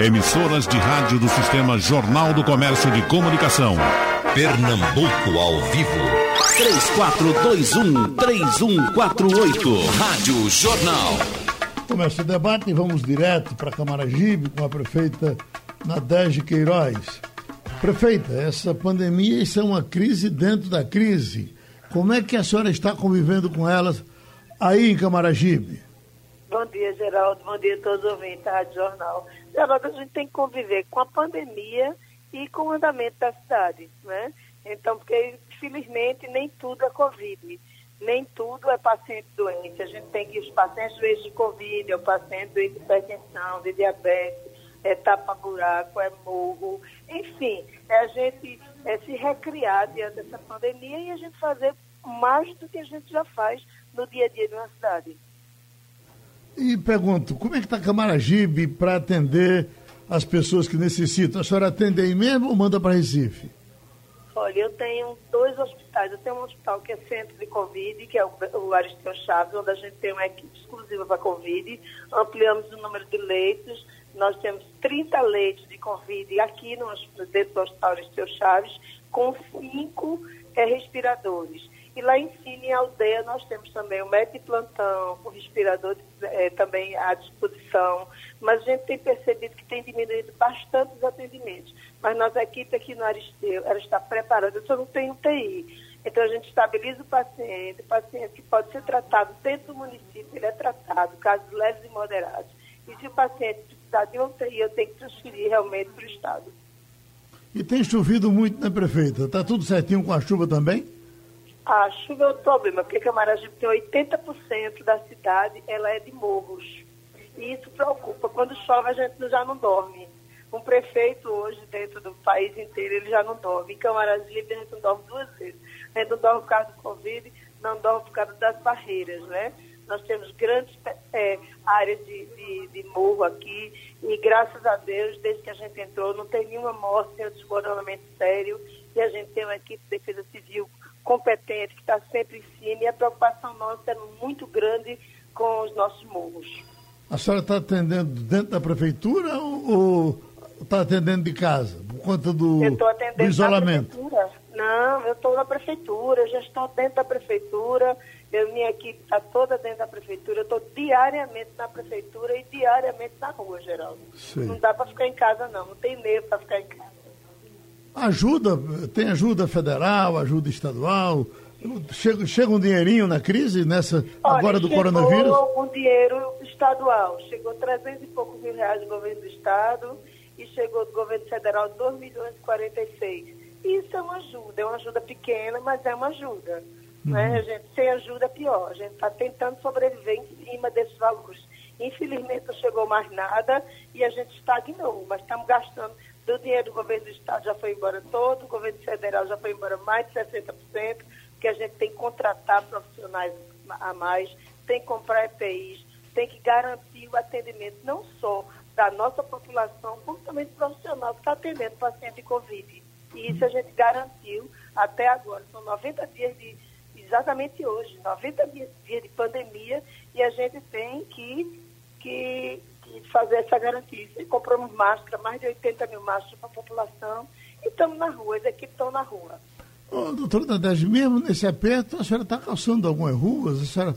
Emissoras de rádio do Sistema Jornal do Comércio de Comunicação. Pernambuco ao vivo. 3421-3148. Rádio Jornal. Começa o debate e vamos direto para Camaragibe com a prefeita Nadege Queiroz. Prefeita, essa pandemia isso é uma crise dentro da crise. Como é que a senhora está convivendo com elas aí em Camaragibe? Bom dia, Geraldo. Bom dia a todos os ouvintes da Rádio Jornal. Geraldo, a gente tem que conviver com a pandemia e com o andamento da cidade, né? Então, porque, infelizmente, nem tudo é Covid, nem tudo é paciente doente. A gente tem que os pacientes doentes de Covid, é o paciente doente de hipertensão, de diabetes, é tapa-buraco, é morro, enfim, é a gente é se recriar diante dessa pandemia e a gente fazer mais do que a gente já faz no dia a dia de uma cidade. E pergunto, como é que está Camaragibe para atender as pessoas que necessitam? A senhora atende aí mesmo ou manda para Recife? Olha, eu tenho dois hospitais. Eu tenho um hospital que é centro de Covid, que é o, o Aristeu Chaves, onde a gente tem uma equipe exclusiva para Covid. Ampliamos o número de leitos. Nós temos 30 leitos de Covid aqui no, dentro do Hospital Aristeu Chaves, com cinco é, respiradores. E lá em cima, em aldeia, nós temos também o de plantão, o respirador é, também à disposição. Mas a gente tem percebido que tem diminuído bastante os atendimentos. Mas nossa equipe aqui no Aristeu, ela está preparada, eu só não tenho UTI. Então a gente estabiliza o paciente, o paciente que pode ser tratado dentro do município, ele é tratado, casos leves e moderados. E se o paciente precisar de UTI, eu tenho que transferir realmente para o Estado. E tem chovido muito, né, prefeita? Está tudo certinho com a chuva também? A chuva é o problema, porque Camaragibe tem 80% da cidade, ela é de morros. E isso preocupa. Quando chove, a gente já não dorme. Um prefeito hoje, dentro do país inteiro, ele já não dorme. Em Camaragibe, a gente não dorme duas vezes. A gente não dorme por causa do Covid, não dorme por causa das barreiras, né? Nós temos grandes é, áreas de, de, de, morro aqui e, graças a Deus, desde que a gente entrou, não tem nenhuma morte, nenhum desmoronamento sério. E a gente tem uma equipe de defesa civil competente, que está sempre em cima, e a preocupação nossa é muito grande com os nossos morros. A senhora está atendendo dentro da prefeitura ou está atendendo de casa, por conta do, do isolamento? Não, eu estou na prefeitura, já estou dentro da prefeitura, eu, minha equipe está toda dentro da prefeitura, eu estou diariamente na prefeitura e diariamente na rua, Geraldo. Sim. Não dá para ficar em casa, não, não tem medo para ficar em casa. Ajuda, tem ajuda federal, ajuda estadual. Chega, chega um dinheirinho na crise, nessa Olha, agora do coronavírus? um dinheiro estadual. Chegou 300 e poucos mil reais do governo do estado e chegou do governo federal 2 milhões e 46. Isso é uma ajuda, é uma ajuda pequena, mas é uma ajuda. Uhum. Né? A gente, sem ajuda é pior. A gente está tentando sobreviver em cima desses valores. Infelizmente não chegou mais nada e a gente estagnou, mas estamos gastando do dinheiro do governo do Estado já foi embora todo, o governo federal já foi embora mais de 60%, porque a gente tem que contratar profissionais a mais, tem que comprar EPIs, tem que garantir o atendimento não só da nossa população, como também do profissional que está atendendo paciente de Covid. E isso a gente garantiu até agora. São 90 dias de, exatamente hoje, 90 dias de pandemia, e a gente tem que, que fazer essa garantia. E compramos máscara, mais de 80 mil máscaras para a população e estamos na rua, as equipes estão na rua. Ô, doutora Nadege, mesmo nesse aperto, a senhora está calçando algumas ruas? A senhora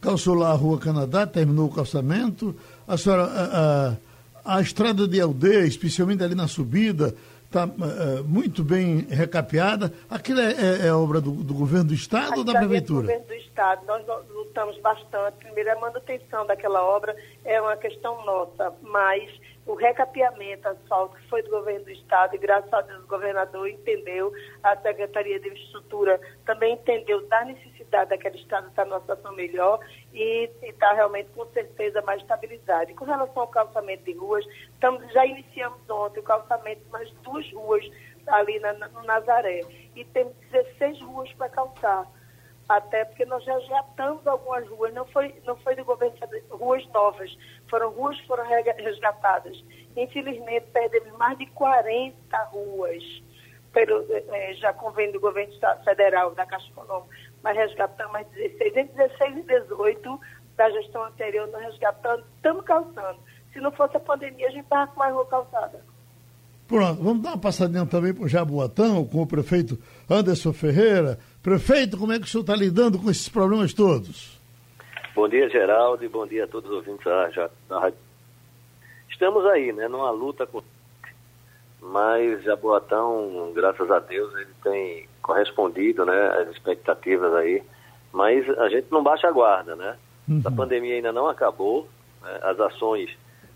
calçou lá a Rua Canadá, terminou o calçamento? A senhora, a, a, a estrada de aldeia, especialmente ali na subida, está uh, eh, muito bem recapeada. Aquilo é, é, é obra do, do, governo do Estado ou da Prefeitura? É do governo do Estado. Nós lutamos bastante. Primeiro, a manutenção daquela obra é uma questão nossa, mas o recapeamento, asfalto, que foi do governo do Estado, e graças a Deus o governador entendeu, a Secretaria de Infraestrutura também entendeu da necessidade daquele Estado estar numa situação melhor e está realmente com certeza mais estabilizado. Com relação ao calçamento de ruas, estamos, já iniciamos ontem o calçamento de mais duas ruas ali na, no Nazaré. E temos 16 ruas para calçar até porque nós já resgatamos algumas ruas, não foi, não foi do governo, ruas novas, foram ruas que foram resgatadas. Infelizmente, perdemos mais de 40 ruas, pelo, é, já convém do governo federal, da Caixa Econômica, mas resgatamos mais 16. Entre 16 e 18 da gestão anterior, nós resgatamos, estamos calçando. Se não fosse a pandemia, a gente estava com mais rua calçada. Pronto, vamos dar uma passadinha também para o Jaboatão, com o prefeito Anderson Ferreira. Prefeito, como é que o senhor está lidando com esses problemas todos? Bom dia, Geraldo, e bom dia a todos os ouvintes da, da rádio. Estamos aí, né, numa luta com mas Jaboatão, graças a Deus, ele tem correspondido, né, às expectativas aí, mas a gente não baixa a guarda, né? Uhum. A pandemia ainda não acabou, né? as ações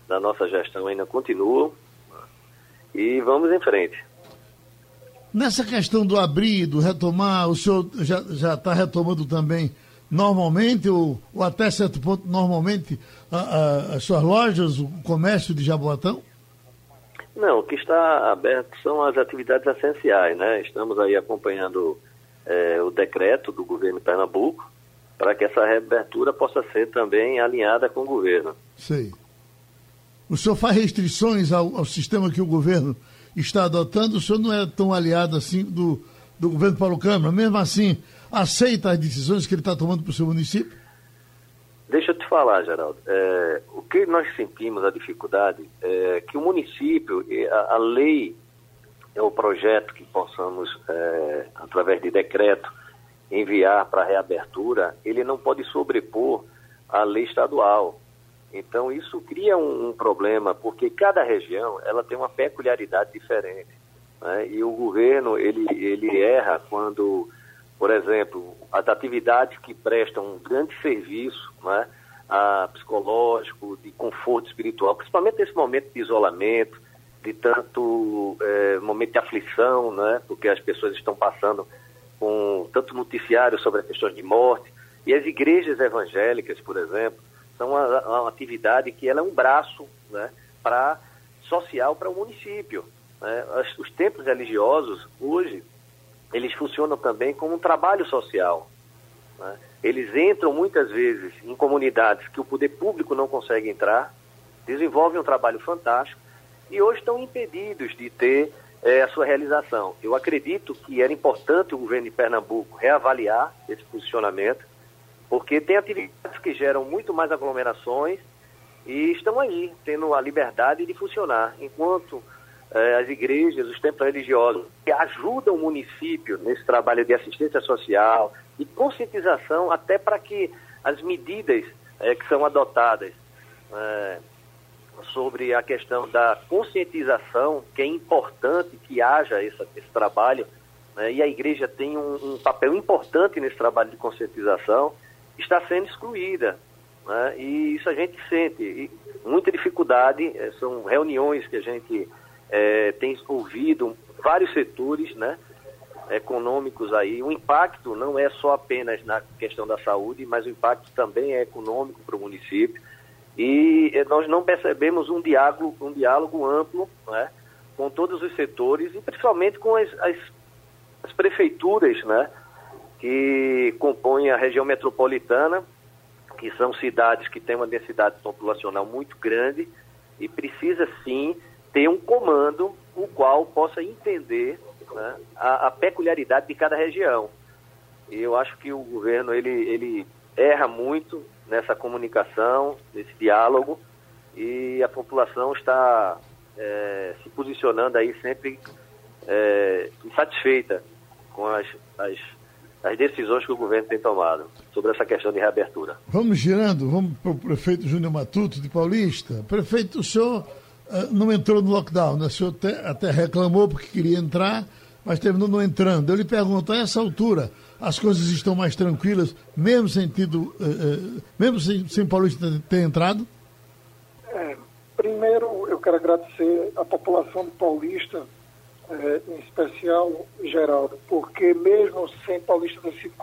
da nossa gestão ainda continuam e vamos em frente. Nessa questão do abrir, do retomar, o senhor já está retomando também normalmente, ou, ou, até certo ponto, normalmente, a, a, as suas lojas, o comércio de Jaboatão? Não, o que está aberto são as atividades essenciais, né? Estamos aí acompanhando é, o decreto do governo de Pernambuco para que essa reabertura possa ser também alinhada com o governo. Sei. O senhor faz restrições ao, ao sistema que o governo está adotando? O senhor não é tão aliado assim do, do governo Paulo Câmara? Mesmo assim, aceita as decisões que ele está tomando para o seu município? Deixa eu te falar, Geraldo. É, o que nós sentimos a dificuldade é que o município, a, a lei, é o projeto que possamos, é, através de decreto, enviar para reabertura, ele não pode sobrepor a lei estadual. Então isso cria um, um problema, porque cada região ela tem uma peculiaridade diferente. Né? E o governo ele, ele erra quando por exemplo, as atividades que prestam um grande serviço né, a psicológico, de conforto espiritual, principalmente nesse momento de isolamento, de tanto é, momento de aflição, né, porque as pessoas estão passando com tanto noticiário sobre as questões de morte, e as igrejas evangélicas, por exemplo, são uma, uma atividade que ela é um braço né, para social para o município. Né? Os templos religiosos, hoje, eles funcionam também como um trabalho social. Né? Eles entram muitas vezes em comunidades que o poder público não consegue entrar, desenvolvem um trabalho fantástico e hoje estão impedidos de ter é, a sua realização. Eu acredito que era importante o governo de Pernambuco reavaliar esse posicionamento, porque tem atividades que geram muito mais aglomerações e estão aí, tendo a liberdade de funcionar, enquanto as igrejas, os templos religiosos, que ajudam o município nesse trabalho de assistência social e conscientização até para que as medidas eh, que são adotadas eh, sobre a questão da conscientização, que é importante que haja esse, esse trabalho, né, e a igreja tem um, um, papel importante nesse trabalho de conscientização, está sendo excluída. Né, e isso a gente sente. Muita dificuldade, são reuniões que a gente é, tem ouvido vários setores né, econômicos aí. O impacto não é só apenas na questão da saúde, mas o impacto também é econômico para o município. E é, nós não percebemos um diálogo, um diálogo amplo né, com todos os setores e principalmente com as, as, as prefeituras né, que compõem a região metropolitana, que são cidades que têm uma densidade populacional muito grande e precisa sim ter um comando o qual possa entender né, a, a, peculiaridade de cada região. E eu acho que o governo ele, ele erra muito nessa comunicação, nesse diálogo, e a população está é, se posicionando aí sempre é, insatisfeita com as, as, as decisões que o governo tem tomado sobre essa questão de reabertura. Vamos girando, vamos para o prefeito Júnior Matuto de Paulista. Prefeito, o senhor não entrou no lockdown, né? o senhor até, reclamou porque queria entrar, mas terminou não entrando. Eu lhe pergunto, a essa altura, as coisas estão mais tranquilas, mesmo uh, uh, mesmo sem, sem Paulista ter entrado? É, primeiro, eu quero agradecer a população Paulista, é, em especial Geraldo, porque mesmo sem Paulista ter sido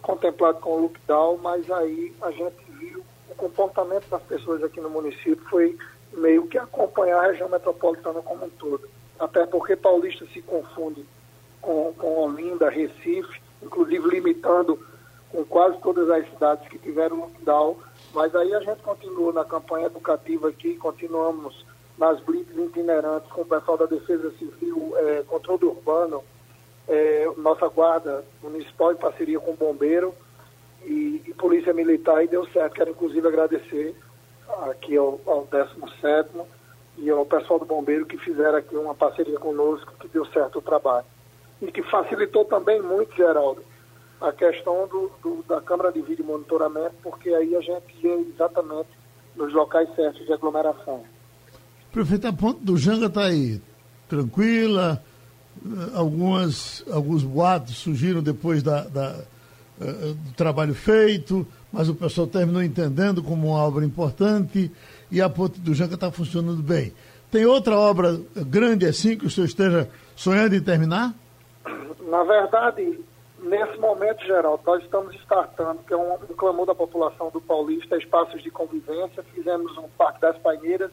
contemplado com o lockdown, mas aí a gente viu o comportamento das pessoas aqui no município foi meio que acompanhar a região metropolitana como um todo. Até porque Paulista se confunde com, com Olinda, Recife, inclusive limitando com quase todas as cidades que tiveram lockdown. Mas aí a gente continua na campanha educativa aqui, continuamos nas blitz itinerantes com o pessoal da Defesa Civil, é, controle urbano, é, nossa guarda municipal em parceria com o bombeiro e, e polícia militar e deu certo. Quero inclusive agradecer aqui ao, ao 17 e ao pessoal do Bombeiro que fizeram aqui uma parceria conosco, que deu certo o trabalho. E que facilitou também muito, Geraldo, a questão do, do, da câmara de vídeo monitoramento, porque aí a gente ia exatamente nos locais certos de aglomeração. Prefeito, a ponte do Janga está aí, tranquila, algumas, alguns boatos surgiram depois da, da uh, do trabalho feito, mas o pessoal terminou entendendo como uma obra importante e a ponte do Janga está funcionando bem. Tem outra obra grande assim que o senhor esteja sonhando em terminar? Na verdade, nesse momento, Geraldo, nós estamos startando, que é um, um clamor da população do Paulista, espaços de convivência, fizemos um Parque das Paineiras,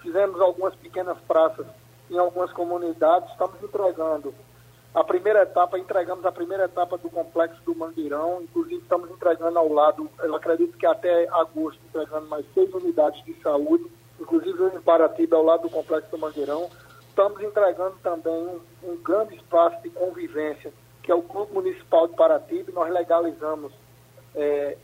fizemos algumas pequenas praças em algumas comunidades, estamos entregando a primeira etapa, entregamos a primeira etapa do complexo do Mangueirão, inclusive estamos entregando ao lado, eu acredito que até agosto, entregando mais seis unidades de saúde, inclusive em Paratiba, ao lado do complexo do Mangueirão. Estamos entregando também um, um grande espaço de convivência, que é o Clube Municipal de Paratiba, nós legalizamos, é,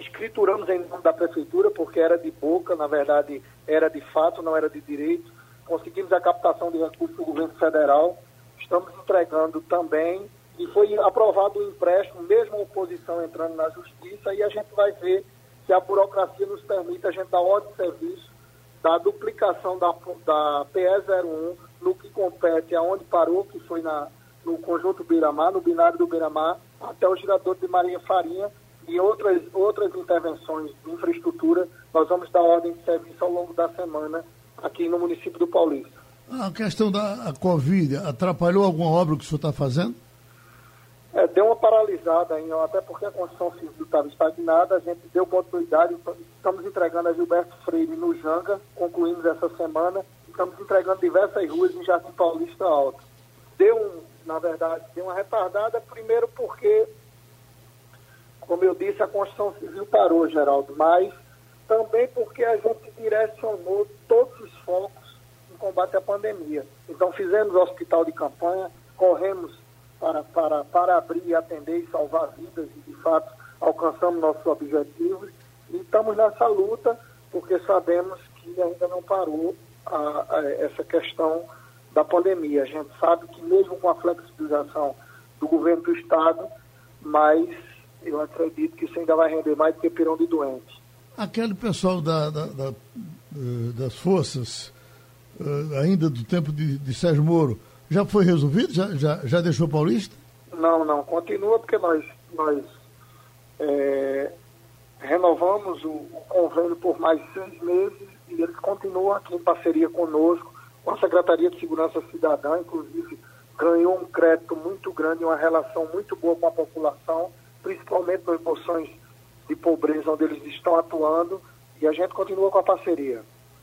escrituramos em nome da Prefeitura, porque era de boca, na verdade era de fato, não era de direito, conseguimos a captação de recursos do governo federal, estamos entregando também, e foi aprovado o empréstimo, mesmo a oposição entrando na justiça, e a gente vai ver se a burocracia nos permite a gente dar ordem de serviço da duplicação da, da PE01 no que compete aonde parou, que foi na, no conjunto Biramar, no binário do Biramar, até o girador de Maria Farinha e outras, outras intervenções de infraestrutura, nós vamos dar ordem de serviço ao longo da semana aqui no município do Paulista. A questão da Covid atrapalhou alguma obra que o senhor está fazendo? É, deu uma paralisada até porque a construção civil estava estagnada, a gente deu continuidade, estamos entregando a Gilberto Freire no Janga, concluímos essa semana, estamos entregando diversas ruas em Jardim Paulista Alto. Deu, um, na verdade, deu uma retardada, primeiro porque, como eu disse, a construção civil parou, Geraldo, mas também porque a gente direcionou todos os focos combate à pandemia. Então fizemos hospital de campanha, corremos para, para, para abrir, atender e salvar vidas e de fato alcançamos nossos objetivos e estamos nessa luta porque sabemos que ainda não parou a, a, essa questão da pandemia. A gente sabe que mesmo com a flexibilização do governo do Estado, mas eu acredito que isso ainda vai render mais do que pirão de doentes. Aquele pessoal da, da, da, eh, das forças, eh, ainda do tempo de, de Sérgio Moro, já foi resolvido? Já, já, já deixou Paulista? Não, não. Continua porque nós, nós é, renovamos o, o, convênio por mais seis meses e eles continuam aqui em parceria conosco, com a Secretaria de Segurança Cidadã, inclusive ganhou um crédito muito grande, uma relação muito boa com a população, principalmente nas moções de pobreza onde eles estão atuando e a gente continua com a parceria.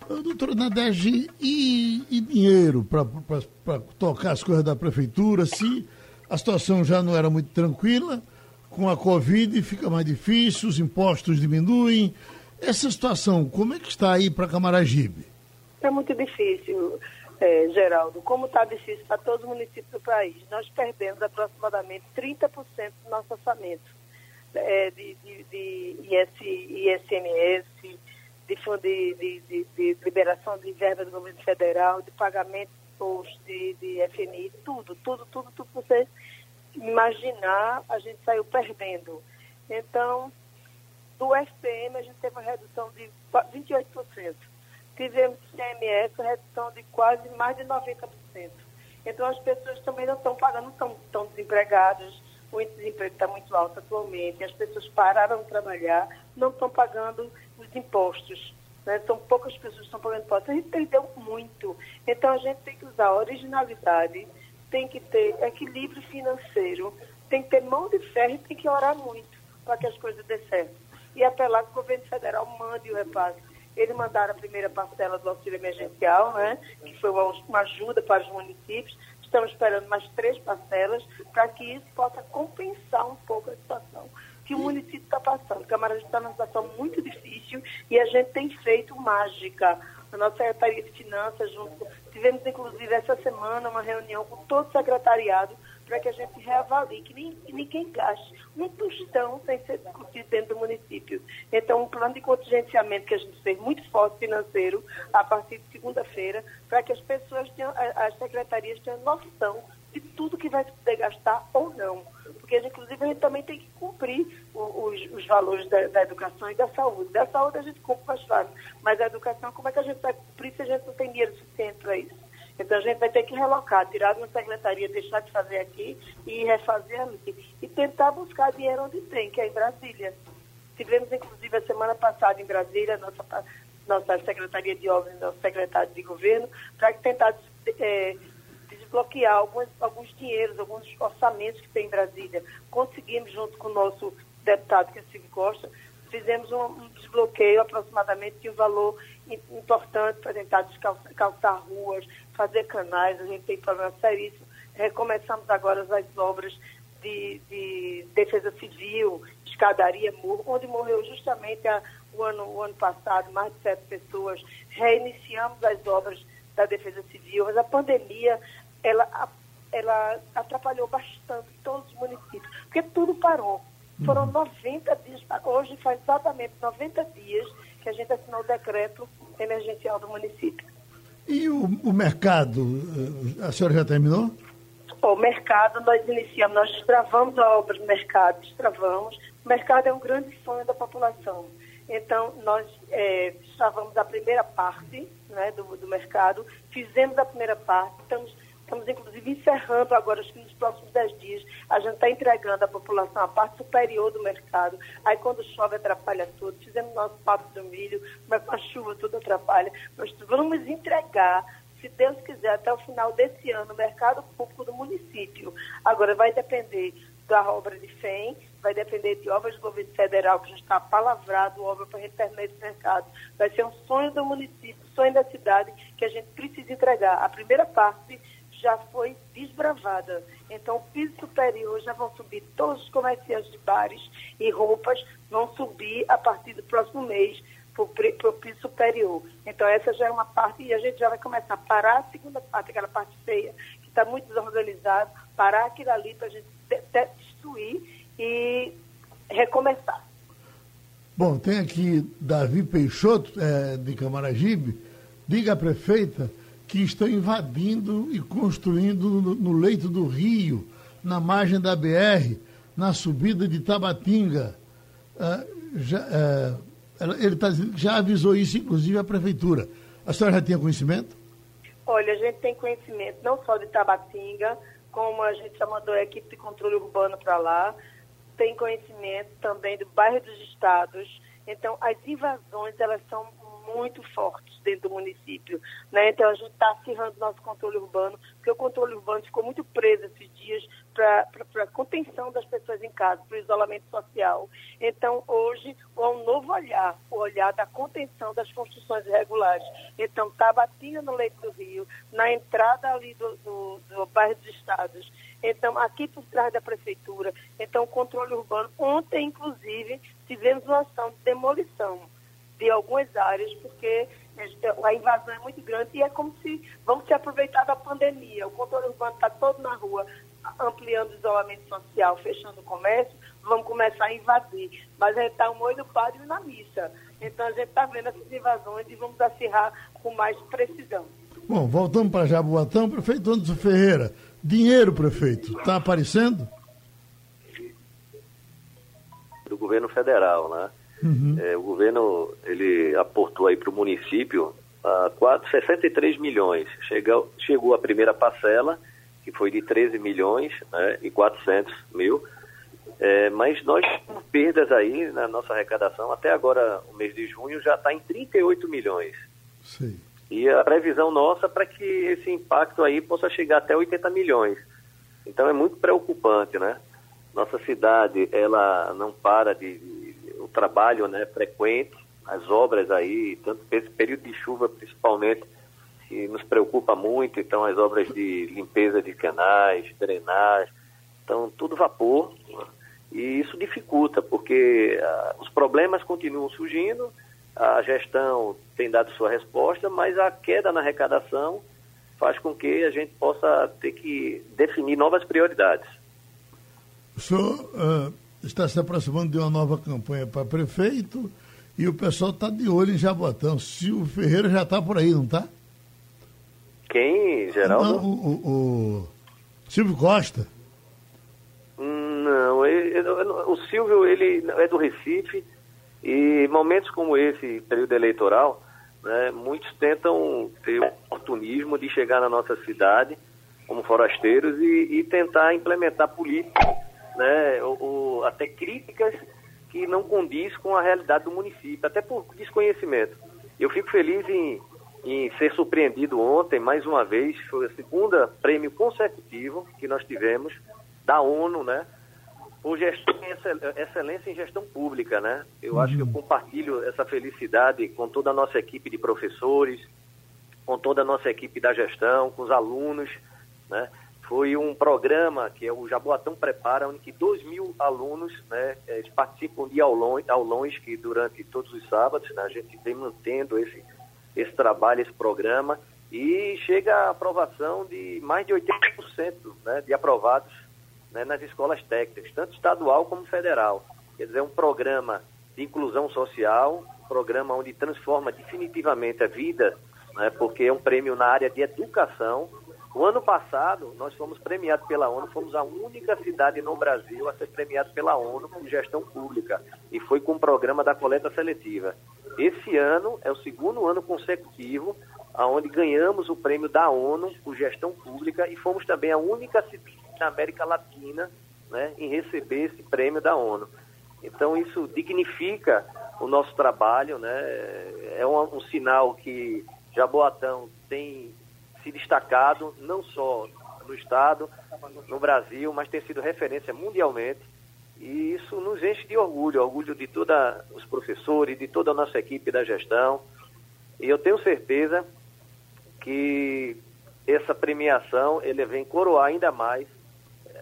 Doutora Nadege, e, e dinheiro para tocar as coisas da prefeitura? Se a situação já não era muito tranquila, com a Covid fica mais difícil, os impostos diminuem. Essa situação, como é que está aí para Camaragibe? É muito difícil, é, Geraldo. Como está difícil para todos os municípios do país. Nós perdemos aproximadamente 30% do nosso orçamento é, de, de, de IS, ISMS, de de, de, de, liberação de verba do governo federal, de pagamento de, de FMI, tudo, tudo, tudo, tudo que você imaginar, a gente saiu perdendo. Então, do FPM a gente teve uma redução de 28%. Tivemos CMS redução de quase mais de 90%. Então as pessoas também não estão pagando, estão, estão desempregadas, o desemprego está muito alto atualmente, as pessoas pararam de trabalhar, não estão pagando os impostos. Né? São poucas pessoas que estão pagando impostos. A gente perdeu muito. Então a gente tem que usar originalidade, tem que ter equilíbrio financeiro, tem que ter mão de ferro e tem que orar muito para que as coisas dê certo. E apelar que o governo federal mande o repasse. Eles mandaram a primeira parcela do auxílio emergencial, né, que foi uma ajuda para os municípios. Estamos esperando mais três parcelas para que isso possa compensar um pouco a situação que o município está passando. O Camarão está numa situação muito difícil e a gente tem feito mágica. A nossa Secretaria de Finanças, junto, tivemos inclusive essa semana uma reunião com todo o secretariado para que a gente reavalie, que, nem, que ninguém gaste um tostão sem ser discutido dentro do município. Então, um plano de contingenciamento que a gente fez muito forte financeiro a partir de segunda-feira, para que as pessoas tenham, as secretarias tenham noção de tudo que vai poder gastar ou não. Porque, inclusive, a gente também tem que cumprir os, os valores da, da, educação e da saúde. Da saúde a gente cumpre mais fácil, mas a educação, como é que a gente vai cumprir se a gente não tem dinheiro suficiente para isso? Então a gente vai ter que relocar, tirar de uma secretaria, deixar de fazer aqui e refazer ali. E tentar buscar dinheiro onde tem, que é em Brasília. Tivemos, inclusive, a semana passada em Brasília, nossa, nossa Secretaria de Obras nosso secretário de governo, para tentar é, desbloquear alguns, alguns dinheiros, alguns orçamentos que tem em Brasília. Conseguimos, junto com o nosso deputado, que é Silvio Costa, fizemos um, um desbloqueio aproximadamente de um valor importante para tentar descalçar, calçar ruas, fazer canais, a gente tem problema seríssimo. Recomeçamos agora as obras de, de defesa civil, escadaria, morro, onde morreu justamente a, o, ano, o ano passado mais de sete pessoas. Reiniciamos as obras da defesa civil, mas a pandemia ela, ela atrapalhou bastante todos os municípios, porque tudo parou. Foram 90 uhum. dias, hoje faz exatamente 90 dias que a gente assinou o decreto emergencial do município. E o, o mercado, eh, a senhora já terminou? O mercado, nós iniciamos, nós destravamos a obra do mercado, destravamos. O mercado é um grande sonho da população. Então, nós é, destravamos a primeira parte né, do, do mercado, fizemos a primeira parte, estamos Estamos, inclusive, encerrando agora, acho que nos próximos 10 dias, a gente está entregando à população a parte superior do mercado. Aí, quando chove, atrapalha tudo. Fizemos nosso papo do milho, mas com a chuva tudo atrapalha. Nós vamos entregar, se Deus quiser, até o final desse ano, o mercado público do município. Agora, vai depender da obra de FEM, vai depender de obras do governo federal, que já está palavrado, obra para retornar esse mercado. Vai ser um sonho do município, sonho da cidade, que a gente precisa entregar. A primeira parte já foi desbravada. Então, o piso superior já vão subir todos os comerciantes de bares e roupas, vão subir a partir do próximo mês para o piso superior. Então, essa já é uma parte e a gente já vai começar a parar a segunda parte, aquela parte feia, que está muito desorganizada, parar aquilo ali para a gente destruir e recomeçar. Bom, tem aqui Davi Peixoto, é, de Camaragibe. Diga à prefeita que estão invadindo e construindo no, no leito do rio, na margem da BR, na subida de Tabatinga. Uh, já, uh, ele tá, já avisou isso, inclusive, à prefeitura. A senhora já tinha conhecimento? Olha, a gente tem conhecimento não só de Tabatinga, como a gente já mandou a equipe de controle urbano para lá, tem conhecimento também do bairro dos estados. Então, as invasões, elas são muito fortes dentro do município. Né? Então, a gente está acirrando nosso controle urbano, porque o controle urbano ficou muito preso esses dias para a contenção das pessoas em casa, para o isolamento social. Então, hoje, há um novo olhar, o olhar da contenção das construções irregulares. Então, está batendo no leito do rio, na entrada ali do, do, do bairro dos Estados. Então, aqui por trás da prefeitura. Então, o controle urbano. Ontem, inclusive, tivemos uma ação de demolição de algumas áreas, porque a invasão é muito grande e é como se vamos se aproveitar da pandemia. O controle urbano está todo na rua, ampliando o isolamento social, fechando o comércio, vamos começar a invadir. Mas a gente está um olho do padre na missa. Então a gente está vendo essas invasões e vamos acirrar com mais precisão. Bom, voltamos para Jaboatão. Prefeito Anderson Ferreira, dinheiro, prefeito, está aparecendo? Do governo federal, né? Uhum. É, o governo ele aportou aí para o município a quatro, 63 milhões. Chegou, chegou a primeira parcela, que foi de 13 milhões né, e 400 mil. É, mas nós temos perdas aí na nossa arrecadação. Até agora, o mês de junho, já está em 38 milhões. Sim. E a previsão nossa para que esse impacto aí possa chegar até 80 milhões. Então é muito preocupante, né? Nossa cidade, ela não para de, trabalho né, frequente, as obras aí, tanto esse período de chuva principalmente, que nos preocupa muito, então as obras de limpeza de canais, drenagem, então tudo vapor, e isso dificulta, porque uh, os problemas continuam surgindo, a gestão tem dado sua resposta, mas a queda na arrecadação faz com que a gente possa ter que definir novas prioridades. O senhor uh, está se aproximando de uma nova campanha para prefeito e o pessoal está de olho em Jabotão. Silvio Ferreira já está por aí, não está? Quem, Geraldo? Não, o, o, o Silvio Costa. Não, ele, o Silvio ele é do Recife e momentos como esse, período eleitoral, né, muitos tentam ter o oportunismo de chegar na nossa cidade como forasteiros e, e tentar implementar políticas, né, ou, ou até críticas que não condiz com a realidade do município, até por desconhecimento. Eu fico feliz em, em ser surpreendido ontem, mais uma vez, foi o segundo prêmio consecutivo que nós tivemos da ONU, né? Por gestão, excelência em gestão pública, né? Eu uhum. acho que eu compartilho essa felicidade com toda a nossa equipe de professores, com toda a nossa equipe da gestão, com os alunos, né? Foi um programa que é o Jaboatão Prepara, onde 2 mil alunos né, eles participam de aulões, aulões que durante todos os sábados né, a gente vem mantendo esse, esse trabalho, esse programa, e chega a aprovação de mais de 80% né, de aprovados né, nas escolas técnicas, tanto estadual como federal. Quer dizer, é um programa de inclusão social, um programa onde transforma definitivamente a vida, né, porque é um prêmio na área de educação, o ano passado, nós fomos premiados pela ONU, fomos a única cidade no Brasil a ser premiado pela ONU com gestão pública, e foi com o programa da coleta seletiva. Esse ano é o segundo ano consecutivo onde ganhamos o prêmio da ONU por gestão pública e fomos também a única cidade na América Latina né, em receber esse prêmio da ONU. Então isso dignifica o nosso trabalho, né? é um, um sinal que Jaboatão tem se destacado, não só no Estado, no Brasil, mas tem sido referência mundialmente. E isso nos enche de orgulho, orgulho de todos os professores, de toda a nossa equipe da gestão. E eu tenho certeza que essa premiação ele vem coroar ainda mais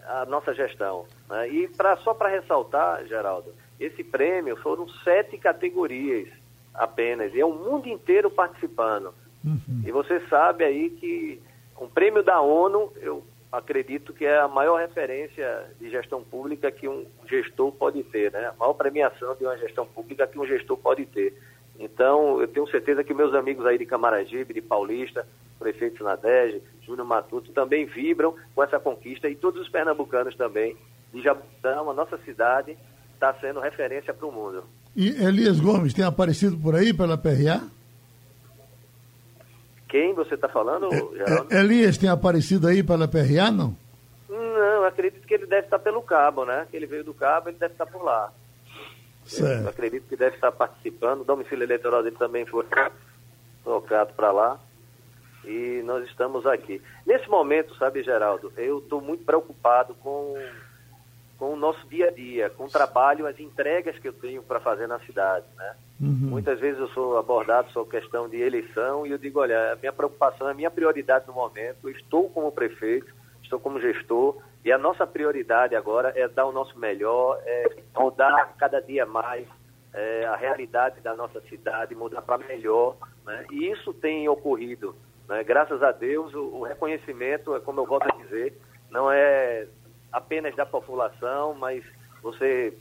a nossa gestão. Né? E pra, só para ressaltar, Geraldo, esse prêmio foram sete categorias apenas, e é o mundo inteiro participando. Uhum. E você sabe aí que um prêmio da ONU, eu acredito que é a maior referência de gestão pública que um gestor pode ter, né? A maior premiação de uma gestão pública que um gestor pode ter. Então, eu tenho certeza que meus amigos aí de Camaragibe, de Paulista, prefeito Nadege, Júnior Matuto, também vibram com essa conquista e todos os pernambucanos também de Jabutão, a nossa cidade, está sendo referência para o mundo. E Elias Gomes tem aparecido por aí pela PRA? Quem você está falando, é, Geraldo? É, Elias tem aparecido aí pela PRA, não? Não, acredito que ele deve estar pelo cabo, né? Que ele veio do cabo, ele deve estar por lá. Certo. Eu acredito que deve estar participando. O domicílio eleitoral dele também foi colocado para lá. E nós estamos aqui. Nesse momento, sabe, Geraldo, eu estou muito preocupado com com o nosso dia a dia, com o trabalho, as entregas que eu tenho para fazer na cidade, né? Uhum. Muitas vezes eu sou abordado sobre questão de eleição e eu digo, olha, a minha preocupação, a minha prioridade no momento, estou como prefeito, estou como gestor e a nossa prioridade agora é dar o nosso melhor, é mudar cada dia mais é, a realidade da nossa cidade, mudar para melhor, né? E isso tem ocorrido, né? Graças a Deus, o, o reconhecimento, é como eu volto a dizer, não é apenas da população, mas você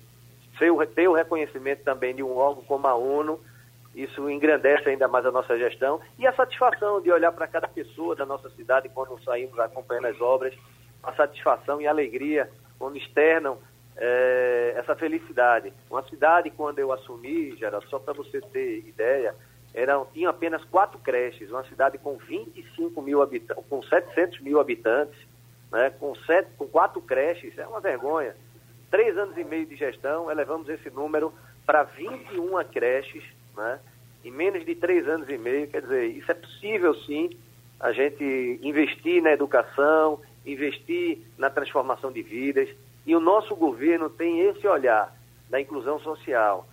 ter o reconhecimento também de um órgão como a ONU, isso engrandece ainda mais a nossa gestão e a satisfação de olhar para cada pessoa da nossa cidade quando saímos acompanhando as obras, a satisfação e a alegria quando externam é, essa felicidade. Uma cidade, quando eu assumi, Geraldo, só para você ter ideia, era, tinha apenas quatro creches, uma cidade com 25 mil habitantes, com 700 mil habitantes, né, com, sete, com quatro creches, é uma vergonha. Três anos e meio de gestão, elevamos esse número para 21 creches, né, em menos de três anos e meio. Quer dizer, isso é possível sim, a gente investir na educação, investir na transformação de vidas. E o nosso governo tem esse olhar da inclusão social.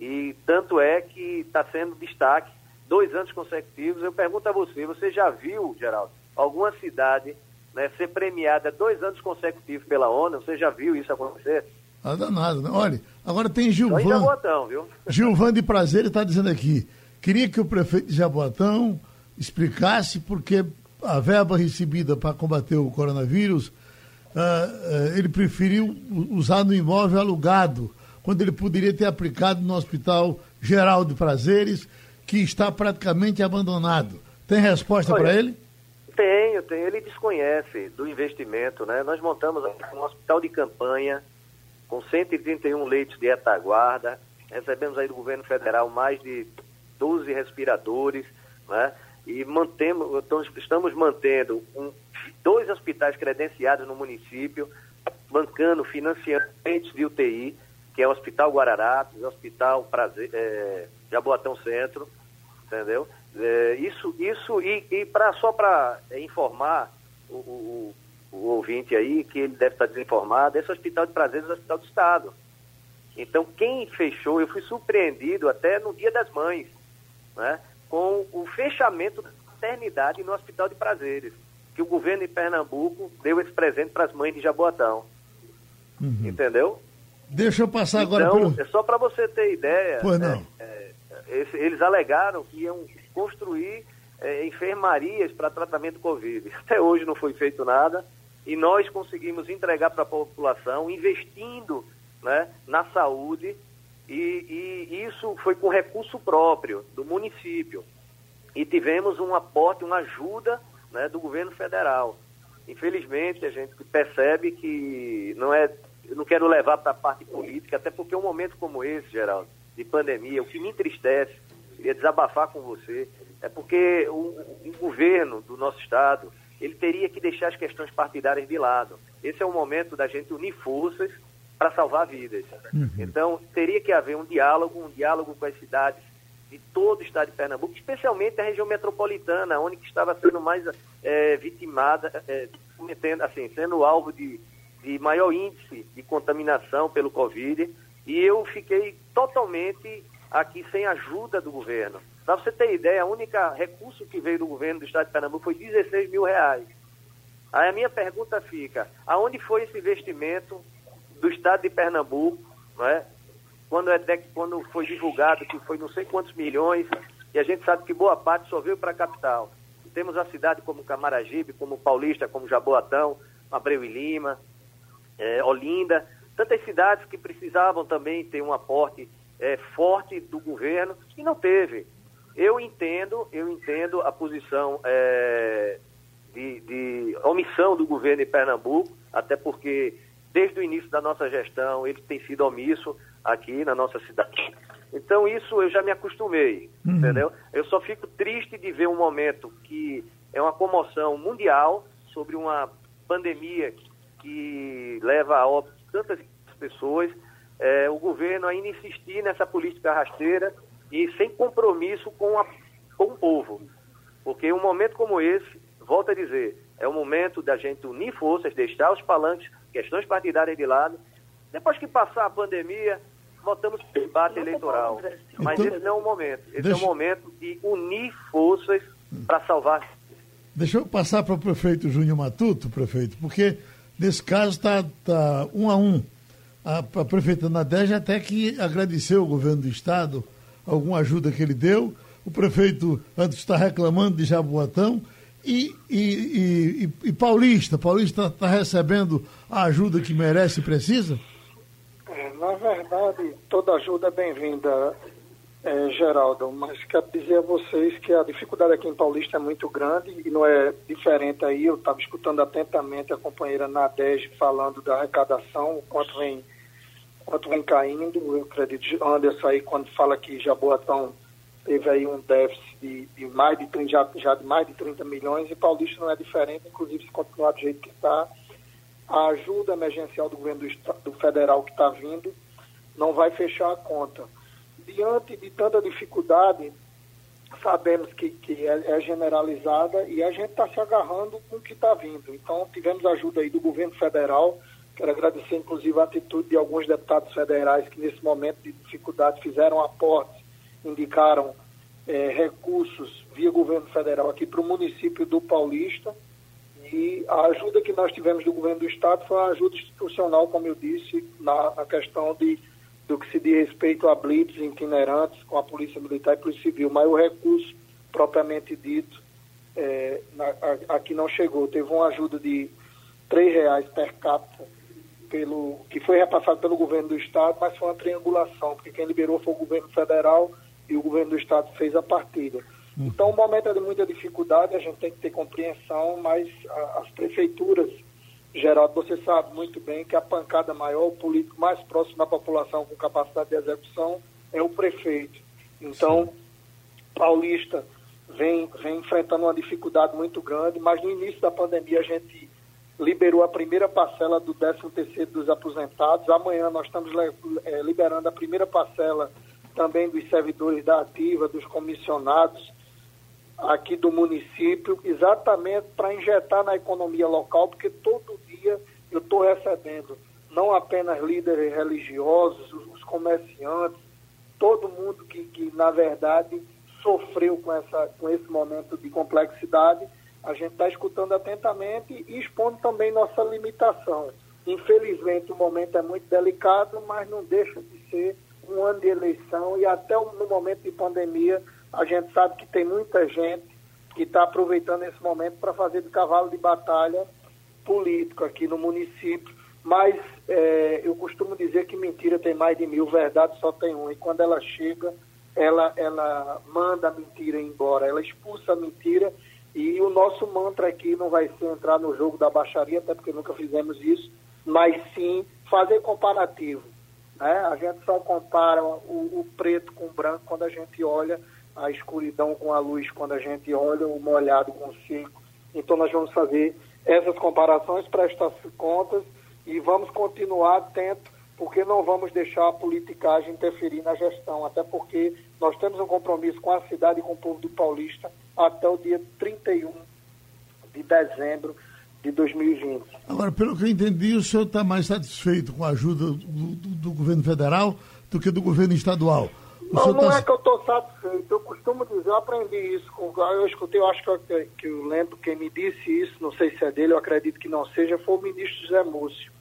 E tanto é que está sendo destaque dois anos consecutivos. Eu pergunto a você, você já viu, Geraldo, alguma cidade né, ser premiada dois anos consecutivos pela ONU. Você já viu isso acontecer? Ah, danado, né? Olha, agora tem Gilvan. Jaboatão, viu? Gilvan de Prazer está dizendo aqui. Queria que o prefeito de Jaboatão explicasse porque a verba recebida para combater o coronavírus, uh, uh, ele preferiu usar no imóvel alugado, quando ele poderia ter aplicado no Hospital Geral de Prazeres, que está praticamente abandonado. Tem resposta para ele? Tenho, tenho. Ele desconhece do investimento, né? Nós montamos um hospital de campanha com 131 leitos de retaguarda, recebemos aí do governo federal mais de 12 respiradores, né? E mantemos, então, estamos mantendo um, dois hospitais credenciados no município, bancando financiamentos de UTI, que é o Hospital Guararapes, Hospital Prazer, é, Jaboatão Centro, entendeu? É, isso, isso, e, e pra, só para é, informar o, o, o, ouvinte aí, que ele deve estar desinformado, esse Hospital de Prazeres é o Hospital do Estado. Então, quem fechou, eu fui surpreendido até no Dia das Mães, né, com o fechamento da maternidade no Hospital de Prazeres, que o governo de Pernambuco deu esse presente para as mães de Jaboatão. Uhum. Entendeu? Deixa eu passar então, agora pelo... é só para você ter ideia. Pois não. É, é, eles alegaram que iam construir é, enfermarias para tratamento do Covid. Até hoje não foi feito nada e nós conseguimos entregar para a população, investindo né, na saúde, e, e, isso foi com recurso próprio do município. E tivemos um aporte, uma ajuda né, do governo federal. Infelizmente, a gente percebe que não é. Eu não quero levar para a parte política, até porque um momento como esse, Geraldo, de pandemia, o que me entristece, queria desabafar com você, é porque o, o governo do nosso Estado, ele teria que deixar as questões partidárias de lado. Esse é o momento da gente unir forças para salvar vidas. Uhum. Então, teria que haver um diálogo, um diálogo com as cidades de todo o estado de Pernambuco, especialmente a região metropolitana, onde que estava sendo mais é, vitimada, é, cometendo, assim, sendo alvo de, de maior índice de contaminação pelo Covid. E eu fiquei totalmente aqui sem ajuda do governo. Para você ter ideia, o único recurso que veio do governo do estado de Pernambuco foi 16 mil reais. Aí a minha pergunta fica, aonde foi esse investimento do estado de Pernambuco, é? Quando, é, quando foi divulgado que foi não sei quantos milhões, e a gente sabe que boa parte só veio para a capital. Temos a cidade como Camaragibe, como Paulista, como Jaboatão, Abreu e Lima, é, Olinda, tantas cidades que precisavam também ter um aporte é, forte do governo e não teve. Eu entendo, eu entendo a posição é, de, de omissão do governo de Pernambuco, até porque desde o início da nossa gestão, ele tem sido omisso aqui na nossa cidade. Então, isso eu já me acostumei, uhum. entendeu? Eu só fico triste de ver um momento que é uma comoção mundial sobre uma pandemia que leva a óbito tantas pessoas, é, o governo ainda insistir nessa política rasteira e sem compromisso com, a, com o povo. Porque um momento como esse, volto a dizer, é o momento da gente unir forças, deixar os palanques questões partidárias de lado. Depois que passar a pandemia, voltamos para o debate eleitoral. Mas então, esse não é o momento. Esse deixa... é o momento de unir forças para salvar. Deixa eu passar para o prefeito Júnior Matuto, prefeito, porque nesse caso está tá um a um. A, a prefeita Nadege até que agradeceu ao governo do estado alguma ajuda que ele deu. O prefeito antes está reclamando de Jaboatão e, e, e, e Paulista, Paulista está recebendo a ajuda que merece e precisa? É, na verdade, toda ajuda é bem-vinda, é, Geraldo, mas quero dizer a vocês que a dificuldade aqui em Paulista é muito grande e não é diferente aí. Eu estava escutando atentamente a companheira Nadege falando da arrecadação, quanto vem, quanto vem caindo. Eu acredito Anderson aí quando fala que Jaboatão teve aí um déficit de, de mais de 30, já, já de mais de 30 milhões e Paulista não é diferente, inclusive se continuar do jeito que está, a ajuda emergencial do governo do, do federal que está vindo não vai fechar a conta. Diante de tanta dificuldade, sabemos que, que é, é generalizada e a gente está se agarrando com o que está vindo. Então, tivemos ajuda aí do governo federal. Quero agradecer, inclusive, a atitude de alguns deputados federais que, nesse momento de dificuldade, fizeram aportes indicaram é, recursos via governo federal aqui para o município do Paulista. E a ajuda que nós tivemos do governo do estado foi ajuda institucional, como eu disse, na, na questão de, do que se diz respeito a blitz itinerantes com a Polícia Militar e Polícia Civil. Mas o recurso propriamente dito é, na, aqui não chegou. Teve uma ajuda de R$ reais per capita, pelo, que foi repassado pelo governo do Estado, mas foi uma triangulação, porque quem liberou foi o governo federal e o governo do Estado fez a partida. Hum. Então, o momento é de muita dificuldade, a gente tem que ter compreensão, mas a, as prefeituras, Geraldo, você sabe muito bem que a pancada maior, o político mais próximo da população com capacidade de execução é o prefeito. Então, Sim. Paulista vem, vem enfrentando uma dificuldade muito grande, mas no início da pandemia a gente liberou a primeira parcela do 13º dos aposentados. Amanhã nós estamos é, liberando a primeira parcela também dos servidores da ativa, dos comissionados aqui do município, exatamente para injetar na economia local, porque todo dia eu estou recebendo não apenas líderes religiosos, os comerciantes, todo mundo que, que na verdade sofreu com, essa, com esse momento de complexidade a gente está escutando atentamente e expondo também nossa limitação. Infelizmente, o momento é muito delicado, mas não deixa de ser um ano de eleição e até no momento de pandemia, a gente sabe que tem muita gente que está aproveitando esse momento para fazer de cavalo de batalha político aqui no município. Mas é, eu costumo dizer que mentira tem mais de mil, verdade só tem um. E quando ela chega, ela, ela manda a mentira embora, ela expulsa a mentira e o nosso mantra aqui não vai ser entrar no jogo da baixaria, até porque nunca fizemos isso, mas sim fazer comparativo. Né? A gente só compara o, o preto com o branco quando a gente olha a escuridão com a luz, quando a gente olha o molhado com o seco. Então nós vamos fazer essas comparações, prestar contas e vamos continuar atento, porque não vamos deixar a politicagem interferir na gestão, até porque nós temos um compromisso com a cidade e com o povo do Paulista até o dia 31 de dezembro de 2020. Agora, pelo que eu entendi, o senhor está mais satisfeito com a ajuda do, do, do, governo federal do que do governo estadual. Não, não tá... é que eu estou satisfeito. Eu costumo dizer, eu aprendi isso. Com, eu escutei, eu acho que eu, que eu lembro quem me disse isso, não sei se é dele, eu acredito que não seja, foi o ministro José Múcio.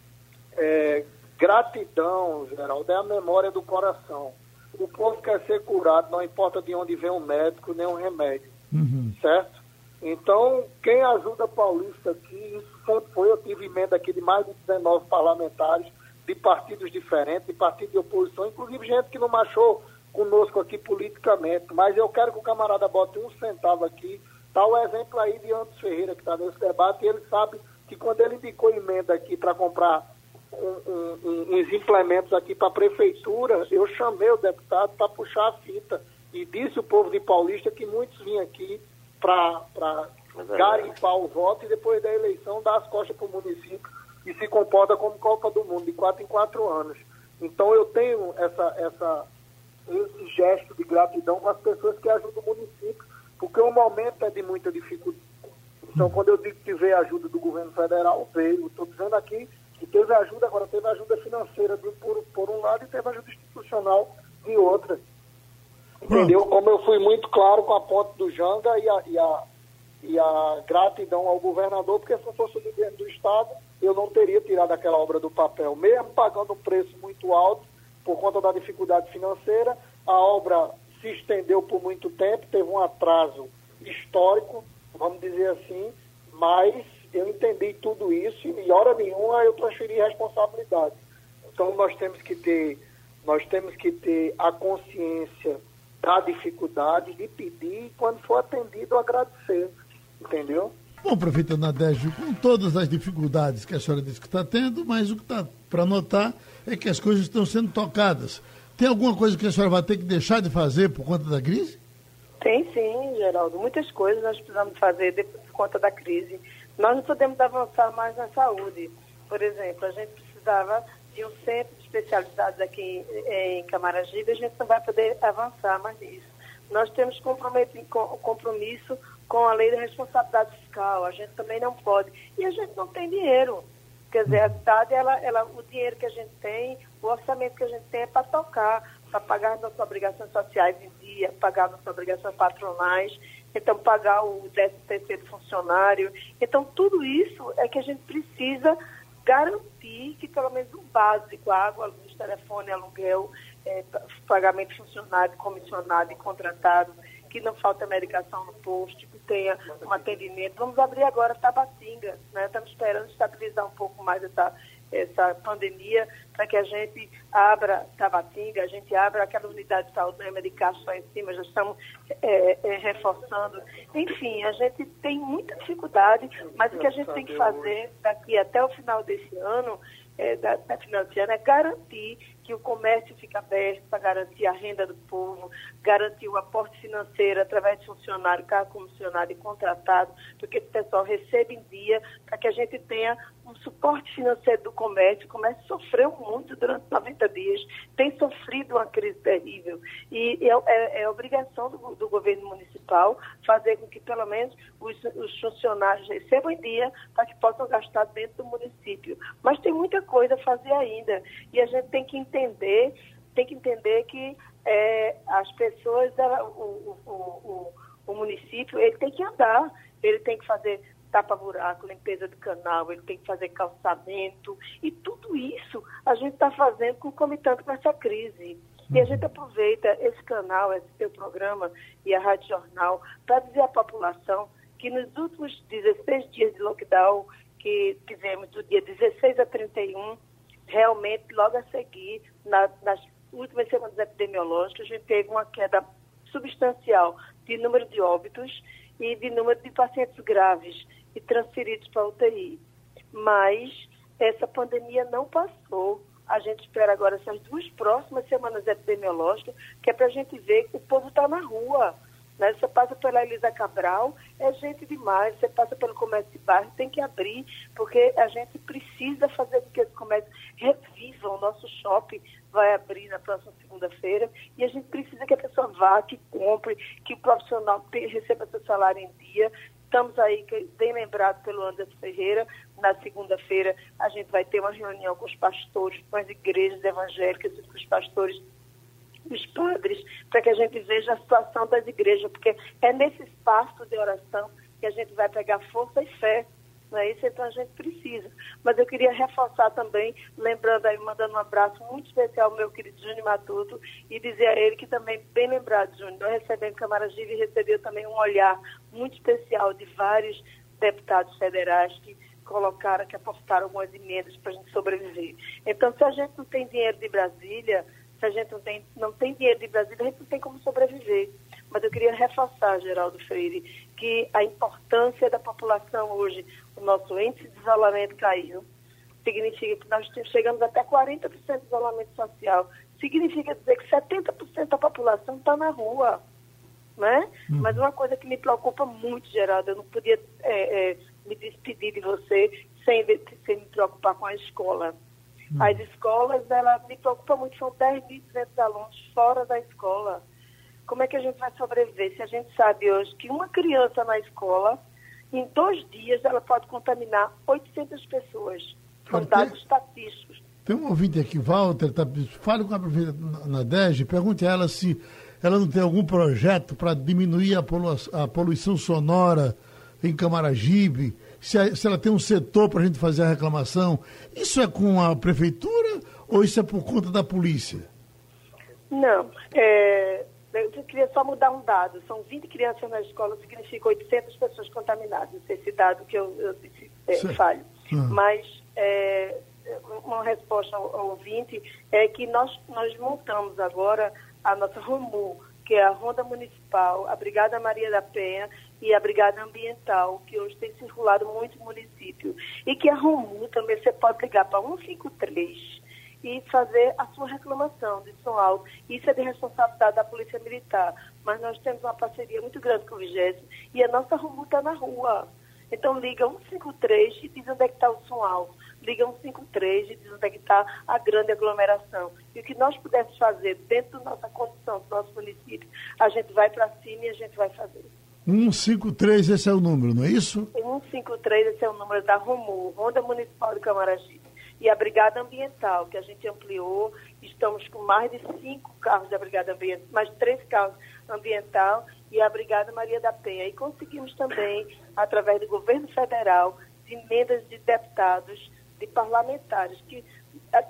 É, gratidão, Geraldo, é a memória do coração. O povo quer ser curado, não importa de onde vem o médico nem o remédio uhum. certo? Então, quem ajuda Paulista aqui, isso sempre foi, eu tive emenda aqui de mais de 19 parlamentares de partidos diferentes, de partidos de oposição, inclusive gente que não marchou conosco aqui politicamente, mas eu quero que o camarada bote um centavo aqui, tá o exemplo aí de Antos Ferreira, que está nesse debate, e ele sabe que quando ele indicou emenda aqui para comprar um, um, uns implementos aqui para a prefeitura, eu chamei o deputado para puxar a fita e disse o povo de Paulista que muitos vinham aqui para é garimpar o voto e depois da eleição dar as costas para o município e se comporta como Copa do Mundo, de quatro em quatro anos. Então eu tenho essa, essa, esse gesto de gratidão com as pessoas que ajudam o município, porque o momento é de muita dificuldade. Então, quando eu digo que veio a ajuda do governo federal, veio. Estou dizendo aqui que teve ajuda, agora teve ajuda financeira por, por um lado e teve ajuda institucional de outra. Entendeu? Como eu fui muito claro com a ponte do Janga e a, e a, e a gratidão ao governador, porque se não fosse o governo do Estado, eu não teria tirado aquela obra do papel. Mesmo pagando um preço muito alto, por conta da dificuldade financeira, a obra se estendeu por muito tempo, teve um atraso histórico, vamos dizer assim, mas eu entendi tudo isso e, em hora nenhuma, eu transferi responsabilidade. Então, nós temos que ter, nós temos que ter a consciência da dificuldade de pedir e quando for atendido agradecer, entendeu? Bom, prefeita Nadege, com todas as dificuldades que a senhora disse que está tendo, mas o que está para notar é que as coisas estão sendo tocadas. Tem alguma coisa que a senhora vai ter que deixar de fazer por conta da crise? Tem sim, Geraldo. Muitas coisas nós precisamos fazer por conta da crise. Nós não podemos avançar mais na saúde. Por exemplo, a gente precisava de um centro de especialidades aqui em Camaragibe, a gente não vai poder avançar mais nisso. Nós temos compromisso com a lei da responsabilidade fiscal, a gente também não pode. E a gente não tem dinheiro. Quer dizer, a cidade, ela, ela, o dinheiro que a gente tem, o orçamento que a gente tem é para tocar, para pagar as nossas obrigações sociais em dia, pagar as nossas obrigações patronais, então pagar o 13 terceiro funcionário. Então, tudo isso é que a gente precisa garantir que pelo menos o básico, água, luz, telefone, aluguel, é, pagamento funcionário, comissionado e contratado, que não falta medicação no posto, tenha um atendimento. Vamos abrir agora Tabatinga, né? Estamos esperando estabilizar um pouco mais essa, essa pandemia para que a gente abra Tabatinga, a gente abra aquela unidade de saúde né, de Castro lá em cima, já estamos é, é, reforçando. Enfim, a gente tem muita dificuldade, mas o que a gente tem que fazer daqui até o final desse ano, é, da, da ano, é garantir que o comércio fique aberto para garantir a renda do povo, garantir o aporte financeiro através de funcionário, cargo comissionário e contratado, porque esse pessoal receba em dia, para que a gente tenha um suporte financeiro do comércio. O comércio sofreu muito durante 90 dias, tem sofrido uma crise terrível. E é, é, é obrigação do, do, governo municipal fazer com que, pelo menos, os, os funcionários recebam em dia para que possam gastar dentro do município. Mas tem muita coisa a fazer ainda. E a gente tem que entender tem que entender que é, as pessoas, o, o, o, o, município, ele tem que andar, ele tem que fazer tapa-buraco, limpeza do canal, ele tem que fazer calçamento, e tudo isso a gente está fazendo concomitando com essa crise. E a gente aproveita esse canal, esse seu programa e a Rádio Jornal para dizer à população que nos últimos 16 dias de lockdown que tivemos do dia 16 a 31, realmente, logo a seguir, na, nas últimas semanas epidemiológicas, a gente teve uma queda substancial de número de óbitos e de número de pacientes graves e transferidos para a UTI. Mas essa pandemia não passou. A gente espera agora essas duas próximas semanas epidemiológicas, que é para a gente ver que o povo está na rua né? Você passa pela Elisa Cabral, é gente demais. Você passa pelo comércio de bairro, tem que abrir, porque a gente precisa fazer com que esse comércio reviva. O nosso shopping vai abrir na próxima segunda-feira e a gente precisa que a pessoa vá, que compre, que o profissional receba seu salário em dia. Estamos aí, bem lembrado pelo Anderson Ferreira, na segunda-feira a gente vai ter uma reunião com os pastores, com as igrejas evangélicas e com os pastores os padres, para que a gente veja a situação das igrejas, porque é nesse espaço de oração que a gente vai pegar força e fé. Não é isso? Então a gente precisa. Mas eu queria reforçar também, lembrando aí, mandando um abraço muito especial ao meu querido Júnior Matuto e dizer a ele que também, bem lembrado, Júnior, nós recebemos Camaragibe recebeu também um olhar muito especial de vários deputados federais que colocaram, que apostaram algumas emendas para a gente sobreviver. Então, se a gente não tem dinheiro de Brasília, se a gente não tem, não tem dinheiro de Brasília, a gente não tem como sobreviver. Mas eu queria reforçar, Geraldo Freire, que a importância da população hoje, o nosso índice de isolamento caiu, significa que nós chegamos até 40% de isolamento social. Significa dizer que 70% da população está na rua. Né? Hum. Mas uma coisa que me preocupa muito, Geraldo, eu não podia é, é, me despedir de você sem, sem me preocupar com a escola. Hum. As escolas, ela me preocupa muito, são 10.200 alunos fora da escola. Como é que a gente vai sobreviver se a gente sabe hoje que uma criança na escola, em dois dias, ela pode contaminar 800 pessoas? São dados estatísticos. Tem um ouvinte aqui, Walter, tá, fale com a prefeita Nadege, pergunte a ela se ela não tem algum projeto para diminuir a, polu a poluição sonora em Camaragibe, se, a, se ela tem um setor para a gente fazer a reclamação. Isso é com a prefeitura ou isso é por conta da polícia? Não. É, eu queria só mudar um dado. São 20 crianças na escola, significa 800 pessoas contaminadas. Esse dado que eu, eu é, falho. Ah. Mas é, uma resposta ao, ao ouvinte é que nós, nós montamos agora a nossa RUMU, que é a Ronda Municipal, a Brigada Maria da Penha e a Brigada Ambiental, que hoje tem circulado muito no município. E que a RUMU também você pode ligar para 153 e fazer a sua reclamação de som alto. Isso é de responsabilidade da Polícia Militar. Mas nós temos uma parceria muito grande com o Vigésimo e a nossa RUMU está na rua. Então liga 153 e diz onde é que está o som alto liga 153 e diz onde é que está a grande aglomeração. E o que nós pudéssemos fazer dentro da nossa condição, do nosso município, a gente vai para cima e a gente vai fazer. 153, esse é o número, não é isso? 153, esse é o número da ROMU, Ronda Municipal de Camaragibe. E a Brigada Ambiental, que a gente ampliou, estamos com mais de cinco carros da Brigada Ambiental, mais três carros ambiental e a Brigada Maria da Penha. E conseguimos também, através do governo federal, de emendas de deputados de parlamentares, que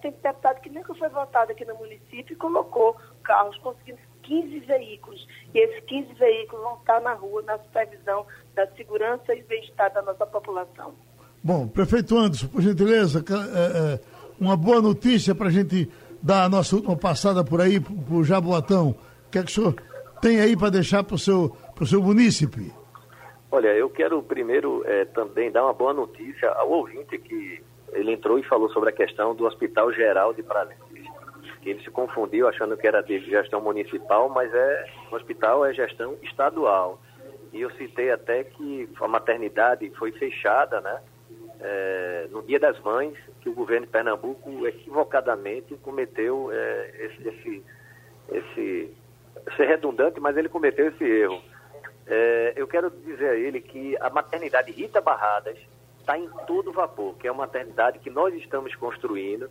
tem deputado que nunca foi votado aqui no município e colocou carros, conseguindo 15 veículos. E esses 15 veículos vão estar na rua na supervisão da segurança e bem-estar da nossa população. Bom, prefeito Anderson, por gentileza, é, é, uma boa notícia para a gente dar a nossa última passada por aí, o Jaboatão. O que é que o senhor tem aí para deixar para o seu, seu munícipe? Olha, eu quero primeiro é, também dar uma boa notícia ao ouvinte que ele entrou e falou sobre a questão do Hospital Geral de Prazeres. Que ele se confundiu achando que era de gestão municipal, mas é o hospital é gestão estadual. E eu citei até que a maternidade foi fechada, né? É, no Dia das Mães, que o governo de Pernambuco equivocadamente cometeu é, esse, esse, esse, redundante, mas ele cometeu esse erro. É, eu quero dizer a ele que a maternidade Rita Barradas está em todo vapor, que é uma maternidade que nós estamos construindo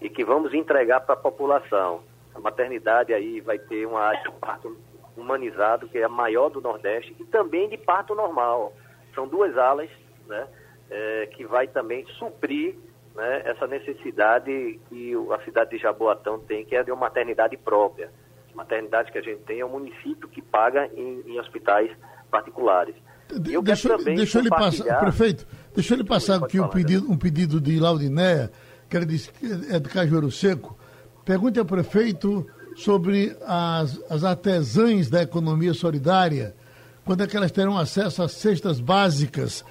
e que vamos entregar para a população. A maternidade aí vai ter uma área de parto humanizado, que é a maior do Nordeste, e também de parto normal. São duas alas, né? É, que vai também suprir né, essa necessidade que a cidade de Jaboatão tem, que é de uma maternidade própria. A maternidade que a gente tem é o município que paga em, em hospitais particulares. Eu deixa, também deixa ele passar, prefeito, deixa ele passar aqui um pedido, um pedido de Laudinéia, que ele disse que é de Cajueiro Seco. Pergunte ao prefeito sobre as, as artesãs da economia solidária, quando é que elas terão acesso às cestas básicas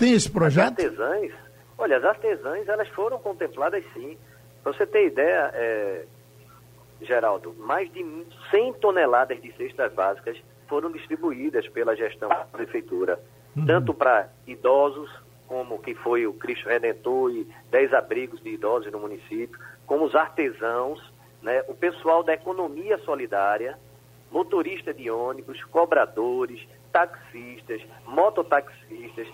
tem esse projeto? As artesãs, olha, as artesãs, elas foram contempladas sim. Para você ter ideia, é, Geraldo, mais de 100 toneladas de cestas básicas foram distribuídas pela gestão da prefeitura, uhum. tanto para idosos, como que foi o Cristo Redentor e 10 abrigos de idosos no município, como os artesãos, né, o pessoal da economia solidária, motorista de ônibus, cobradores, taxistas, mototaxistas,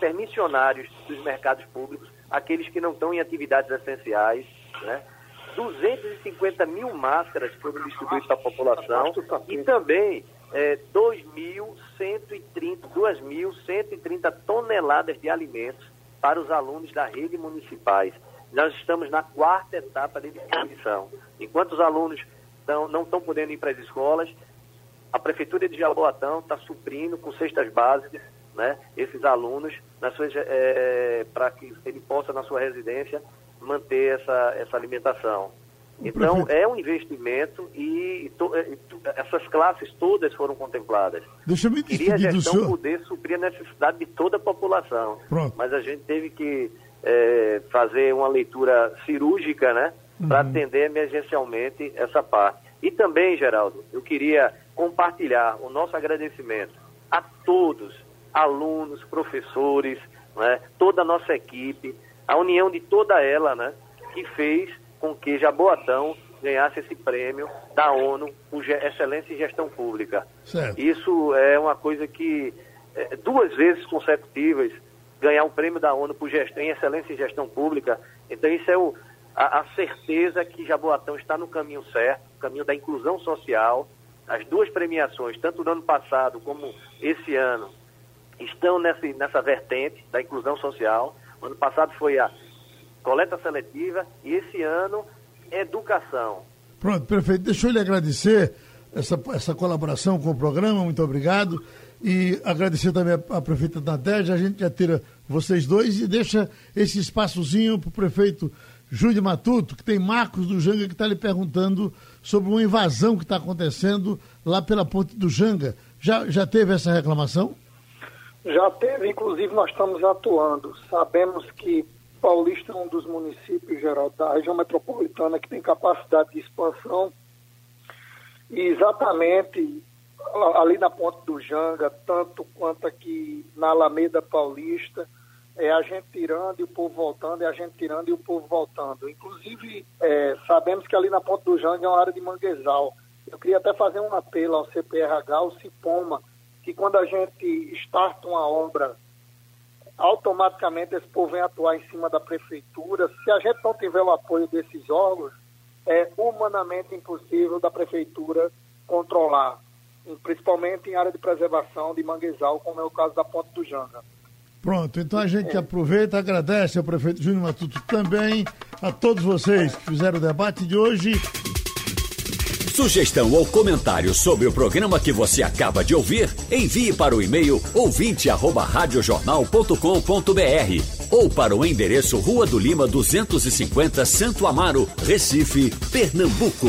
permissionários dos mercados públicos, aqueles que não estão em atividades essenciais, né? 250 mil máscaras foram distribuídas para a população e também é, 2.130, 2.130 toneladas de alimentos para os alunos da rede municipais. Nós estamos na quarta etapa de distribuição. Enquanto os alunos não estão podendo ir para as escolas, a Prefeitura de Jaboatão está suprindo com cestas básicas né, esses alunos é, para que ele possa, na sua residência, manter essa, essa alimentação. Então, é um investimento e to, é, essas classes todas foram contempladas. Deixa eu me Queria a gestão senhor... poder suprir a necessidade de toda a população. Pronto. Mas a gente teve que é, fazer uma leitura cirúrgica, né? Para uhum. atender emergencialmente essa parte. E também, Geraldo, eu queria compartilhar o nosso agradecimento a todos, alunos, professores, né, toda a nossa equipe, a união de toda ela, né, que fez com que Jaboatão ganhasse esse prêmio da ONU por excelência em gestão pública. Certo. Isso é uma coisa que é, duas vezes consecutivas ganhar um prêmio da ONU por gestão em excelência em gestão pública. Então isso é o, a, a certeza que Jaboatão está no caminho certo, o caminho da inclusão social, as duas premiações, tanto no ano passado como esse ano, estão nessa, nessa vertente da inclusão social. O ano passado foi a coleta seletiva e esse ano, educação. Pronto, perfeito. Deixa eu lhe agradecer essa, essa colaboração com o programa, muito obrigado. E agradecer também a, a prefeita Nadege, a gente já tira vocês dois e deixa esse espaçozinho para o prefeito Júlio Matuto, que tem Marcos do Janga que está lhe perguntando sobre uma invasão que está acontecendo lá pela ponte do Janga. Já, já teve essa reclamação? Já teve, inclusive nós estamos atuando. Sabemos que Paulista é um dos municípios geral da região metropolitana que tem capacidade de expansão. E exatamente ali na ponte do Janga, tanto quanto aqui na Alameda Paulista, é a gente tirando e o povo voltando, é a gente tirando e o povo voltando. Inclusive, é, sabemos que ali na Ponta do Jangue é uma área de manguezal. Eu queria até fazer um apelo ao CPRH, ao CIPOMA, que quando a gente starta uma obra, automaticamente esse povo vem atuar em cima da prefeitura. Se a gente não tiver o apoio desses órgãos, é humanamente impossível da prefeitura controlar, principalmente em área de preservação de manguezal, como é o caso da Ponte do Janga. Pronto, então a gente aproveita, agradece ao prefeito Júnior Matuto também, a todos vocês que fizeram o debate de hoje. Sugestão ou comentário sobre o programa que você acaba de ouvir, envie para o e-mail ouvinte@radiojornal.com.br ou para o endereço Rua do Lima 250, Santo Amaro, Recife, Pernambuco.